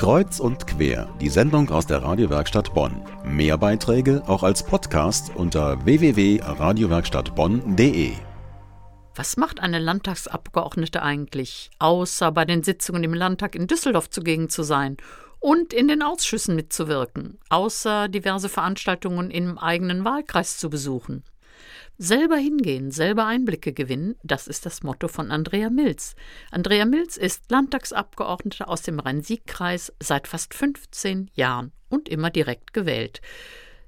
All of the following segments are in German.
Kreuz und quer, die Sendung aus der Radiowerkstatt Bonn. Mehr Beiträge auch als Podcast unter www.radiowerkstattbonn.de. Was macht eine Landtagsabgeordnete eigentlich, außer bei den Sitzungen im Landtag in Düsseldorf zugegen zu sein und in den Ausschüssen mitzuwirken, außer diverse Veranstaltungen im eigenen Wahlkreis zu besuchen? Selber hingehen, selber Einblicke gewinnen, das ist das Motto von Andrea Milz. Andrea Milz ist Landtagsabgeordnete aus dem Rhein-Sieg-Kreis seit fast 15 Jahren und immer direkt gewählt.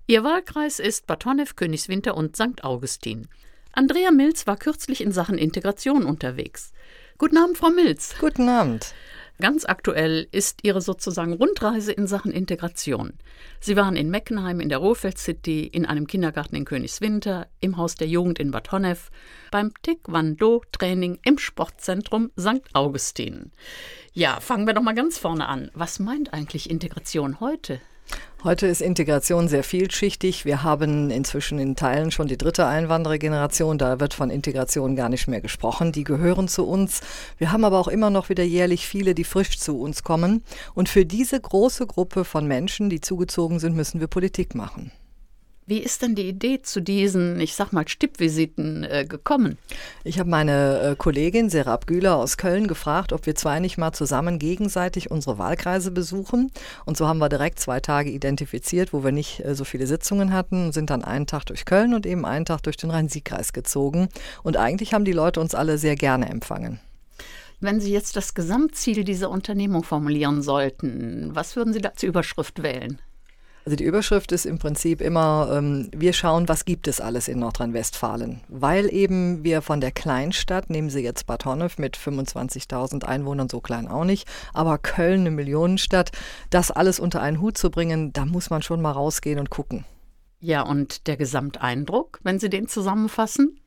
Ihr Wahlkreis ist Bad Honnef, Königswinter und St. Augustin. Andrea Milz war kürzlich in Sachen Integration unterwegs. Guten Abend, Frau Milz. Guten Abend. Ganz aktuell ist Ihre sozusagen Rundreise in Sachen Integration. Sie waren in Meckenheim in der Rohfeld City, in einem Kindergarten in Königswinter, im Haus der Jugend in Bad Honnef, beim Taekwondo-Training im Sportzentrum St. Augustin. Ja, fangen wir doch mal ganz vorne an. Was meint eigentlich Integration heute? Heute ist Integration sehr vielschichtig. Wir haben inzwischen in Teilen schon die dritte Einwanderergeneration. Da wird von Integration gar nicht mehr gesprochen. Die gehören zu uns. Wir haben aber auch immer noch wieder jährlich viele, die frisch zu uns kommen. Und für diese große Gruppe von Menschen, die zugezogen sind, müssen wir Politik machen. Wie ist denn die Idee zu diesen, ich sag mal, Stippvisiten äh, gekommen? Ich habe meine äh, Kollegin Serap Güler aus Köln gefragt, ob wir zwei nicht mal zusammen gegenseitig unsere Wahlkreise besuchen. Und so haben wir direkt zwei Tage identifiziert, wo wir nicht äh, so viele Sitzungen hatten sind dann einen Tag durch Köln und eben einen Tag durch den Rhein-Sieg-Kreis gezogen. Und eigentlich haben die Leute uns alle sehr gerne empfangen. Wenn Sie jetzt das Gesamtziel dieser Unternehmung formulieren sollten, was würden Sie da zur Überschrift wählen? Also die Überschrift ist im Prinzip immer, ähm, wir schauen, was gibt es alles in Nordrhein-Westfalen. Weil eben wir von der Kleinstadt, nehmen Sie jetzt Bad Honnef mit 25.000 Einwohnern, so klein auch nicht, aber Köln, eine Millionenstadt, das alles unter einen Hut zu bringen, da muss man schon mal rausgehen und gucken. Ja, und der Gesamteindruck, wenn Sie den zusammenfassen?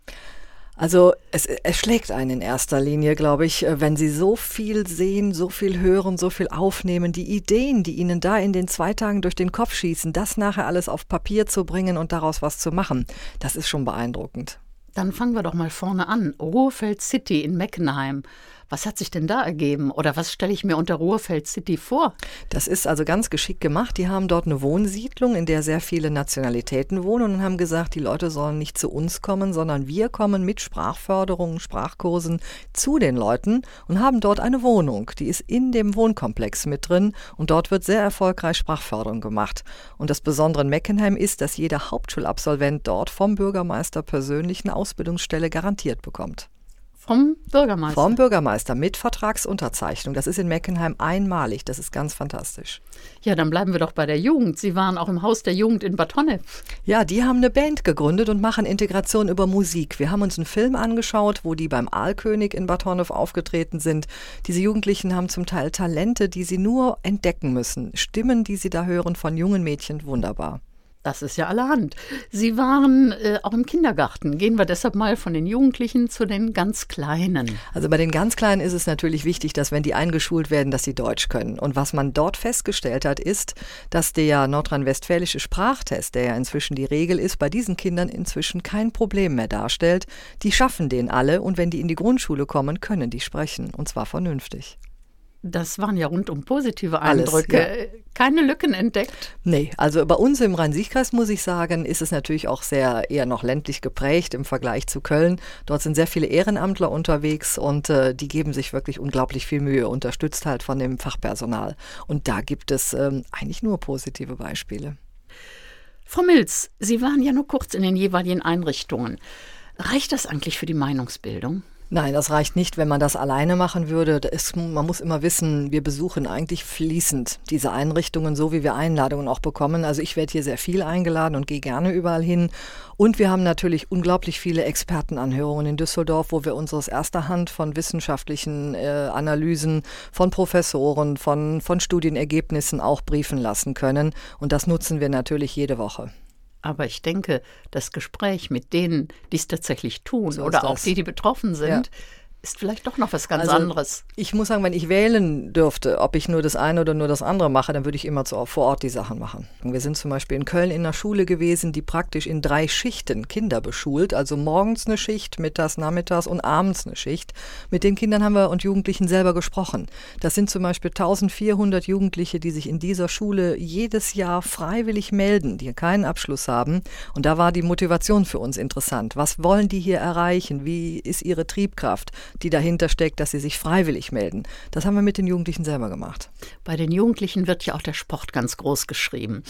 Also es erschlägt einen in erster Linie, glaube ich, äh, wenn Sie so viel sehen, so viel hören, so viel aufnehmen, die Ideen, die Ihnen da in den zwei Tagen durch den Kopf schießen, das nachher alles auf Papier zu bringen und daraus was zu machen, das ist schon beeindruckend. Dann fangen wir doch mal vorne an. Ruhrfeld City in Meckenheim. Was hat sich denn da ergeben oder was stelle ich mir unter Ruhrfeld City vor? Das ist also ganz geschickt gemacht. Die haben dort eine Wohnsiedlung, in der sehr viele Nationalitäten wohnen und haben gesagt, die Leute sollen nicht zu uns kommen, sondern wir kommen mit Sprachförderungen, Sprachkursen zu den Leuten und haben dort eine Wohnung. Die ist in dem Wohnkomplex mit drin und dort wird sehr erfolgreich Sprachförderung gemacht. Und das Besondere in Meckenheim ist, dass jeder Hauptschulabsolvent dort vom Bürgermeister persönlich eine Ausbildungsstelle garantiert bekommt. Vom Bürgermeister. Vom Bürgermeister mit Vertragsunterzeichnung. Das ist in Meckenheim einmalig. Das ist ganz fantastisch. Ja, dann bleiben wir doch bei der Jugend. Sie waren auch im Haus der Jugend in Bad Honnef. Ja, die haben eine Band gegründet und machen Integration über Musik. Wir haben uns einen Film angeschaut, wo die beim Aalkönig in Bad Honnef aufgetreten sind. Diese Jugendlichen haben zum Teil Talente, die sie nur entdecken müssen. Stimmen, die sie da hören von jungen Mädchen, wunderbar. Das ist ja allerhand. Sie waren äh, auch im Kindergarten. Gehen wir deshalb mal von den Jugendlichen zu den ganz Kleinen. Also bei den ganz Kleinen ist es natürlich wichtig, dass wenn die eingeschult werden, dass sie Deutsch können. Und was man dort festgestellt hat, ist, dass der nordrhein-westfälische Sprachtest, der ja inzwischen die Regel ist, bei diesen Kindern inzwischen kein Problem mehr darstellt. Die schaffen den alle und wenn die in die Grundschule kommen, können die sprechen. Und zwar vernünftig. Das waren ja rundum positive Eindrücke. Alles, ja. Keine Lücken entdeckt? Nee, also bei uns im Rhein-Sieg-Kreis muss ich sagen, ist es natürlich auch sehr eher noch ländlich geprägt im Vergleich zu Köln. Dort sind sehr viele Ehrenamtler unterwegs und äh, die geben sich wirklich unglaublich viel Mühe, unterstützt halt von dem Fachpersonal. Und da gibt es ähm, eigentlich nur positive Beispiele. Frau Milz, Sie waren ja nur kurz in den jeweiligen Einrichtungen. Reicht das eigentlich für die Meinungsbildung? Nein, das reicht nicht, wenn man das alleine machen würde. Ist, man muss immer wissen, wir besuchen eigentlich fließend diese Einrichtungen, so wie wir Einladungen auch bekommen. Also ich werde hier sehr viel eingeladen und gehe gerne überall hin. Und wir haben natürlich unglaublich viele Expertenanhörungen in Düsseldorf, wo wir uns aus erster Hand von wissenschaftlichen äh, Analysen, von Professoren, von, von Studienergebnissen auch briefen lassen können. Und das nutzen wir natürlich jede Woche. Aber ich denke, das Gespräch mit denen, die es tatsächlich tun so oder auch die, die betroffen sind, ja ist vielleicht doch noch was ganz Also, anderes. Ich muss sagen, wenn ich wählen dürfte, ob ich nur das eine oder nur das andere mache, dann würde ich immer zu, vor Ort die Sachen machen. Wir sind zum Beispiel in Köln in einer Schule gewesen, die praktisch in drei Schichten Kinder beschult. Also morgens eine Schicht, mittags, nachmittags und abends eine Schicht. Mit den Kindern haben wir und Jugendlichen selber gesprochen. Das sind zum Beispiel 1400 Jugendliche, die sich in dieser Schule jedes Jahr freiwillig melden, die keinen Abschluss haben. Und da war die Motivation für uns interessant. Was wollen die hier erreichen? Wie ist ihre Triebkraft, die dahinter steckt, dass sie sich freiwillig melden? Das haben wir mit den Jugendlichen selber gemacht. Bei den Jugendlichen wird ja auch der Sport ganz groß geschrieben.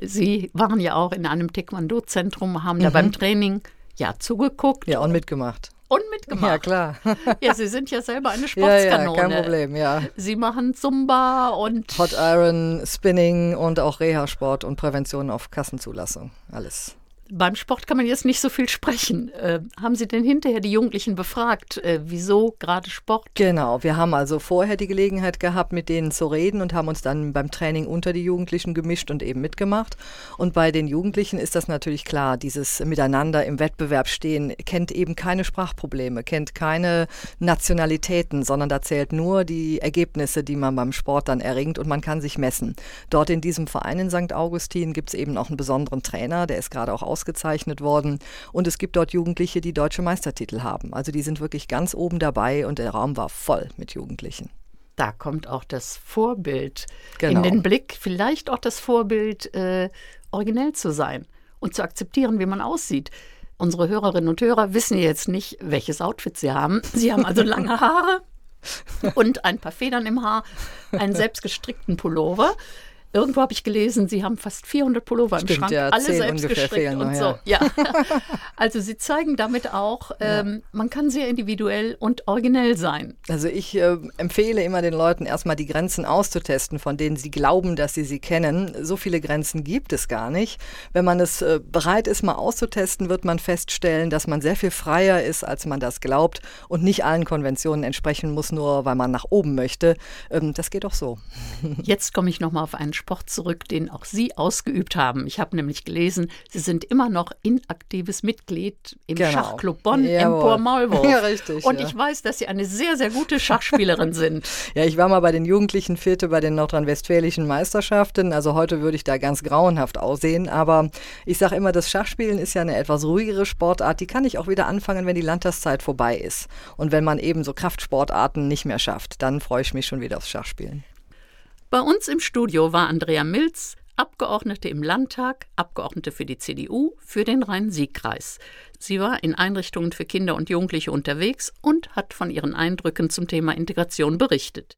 Sie waren ja auch in einem Taekwondo-Zentrum, haben da beim Training ja zugeguckt Ja, und mitgemacht. und mitgemacht. Ja, klar. Ja, Sie sind ja selber eine Ja, ja, Sportskanone. kein Problem, ja. Sie machen Zumba und Hot Iron, Spinning und auch Reha-Sport und Prävention auf Kassenzulassung. Alles. Beim Sport kann man jetzt nicht so viel sprechen. Äh, haben Sie denn hinterher die Jugendlichen befragt, äh, wieso gerade Sport? Genau, wir haben also vorher die Gelegenheit gehabt, mit denen zu reden und haben uns dann beim Training unter die Jugendlichen gemischt und eben mitgemacht. Und bei den Jugendlichen ist das natürlich klar, dieses Miteinander im Wettbewerb stehen kennt eben keine Sprachprobleme, kennt keine Nationalitäten, sondern da zählt nur die Ergebnisse, die man beim Sport dann erringt und man kann sich messen. Dort in diesem Verein in St. Augustin gibt es eben auch einen besonderen Trainer, der ist gerade auch ausgezeichnet worden. Und es gibt dort Jugendliche, die deutsche Meistertitel haben. Also die sind wirklich ganz oben dabei und der Raum war voll mit Jugendlichen. Da kommt auch das Vorbild Genau. in den Blick, vielleicht auch das Vorbild, äh, originell zu sein und zu akzeptieren, wie man aussieht. Unsere Hörerinnen und Hörer wissen jetzt nicht, welches Outfit sie haben. Sie haben also lange Haare und ein paar Federn im Haar, einen selbstgestrickten Pullover. Irgendwo habe ich gelesen, Sie haben fast 400 Pullover im Stimmt, Schrank, ja, alle selbst gestrickt und so. Ja. Also Sie zeigen damit auch, ähm, man kann sehr individuell und originell sein. Also ich äh, empfehle immer den Leuten erstmal die Grenzen auszutesten, von denen sie glauben, dass sie sie kennen. So viele Grenzen gibt es gar nicht. Wenn man es äh, bereit ist, mal auszutesten, wird man feststellen, dass man sehr viel freier ist, als man das glaubt und nicht allen Konventionen entsprechen muss, nur weil man nach oben möchte. Ähm, das geht auch so. Jetzt komme ich nochmal auf einen Sport zurück, den auch Sie ausgeübt haben. Ich habe nämlich gelesen, Sie sind immer noch inaktives Mitglied im Genau. Schachclub Bonn Jawohl. Empor Maulwurf. Ja, richtig, Und ja. ich weiß, dass Sie eine sehr, sehr gute Schachspielerin sind. Ja, ich war mal bei den Jugendlichen Vierte bei den nordrhein-westfälischen Meisterschaften. Also heute würde ich da ganz grauenhaft aussehen. Aber ich sage immer, das Schachspielen ist ja eine etwas ruhigere Sportart. Die kann ich auch wieder anfangen, wenn die Landtagszeit vorbei ist. Und wenn man eben so Kraftsportarten nicht mehr schafft, dann freue ich mich schon wieder aufs Schachspielen. Bei uns im Studio war Andrea Milz, Abgeordnete im Landtag, Abgeordnete für die CDU, für den Rhein-Sieg-Kreis. Sie war in Einrichtungen für Kinder und Jugendliche unterwegs und hat von ihren Eindrücken zum Thema Integration berichtet.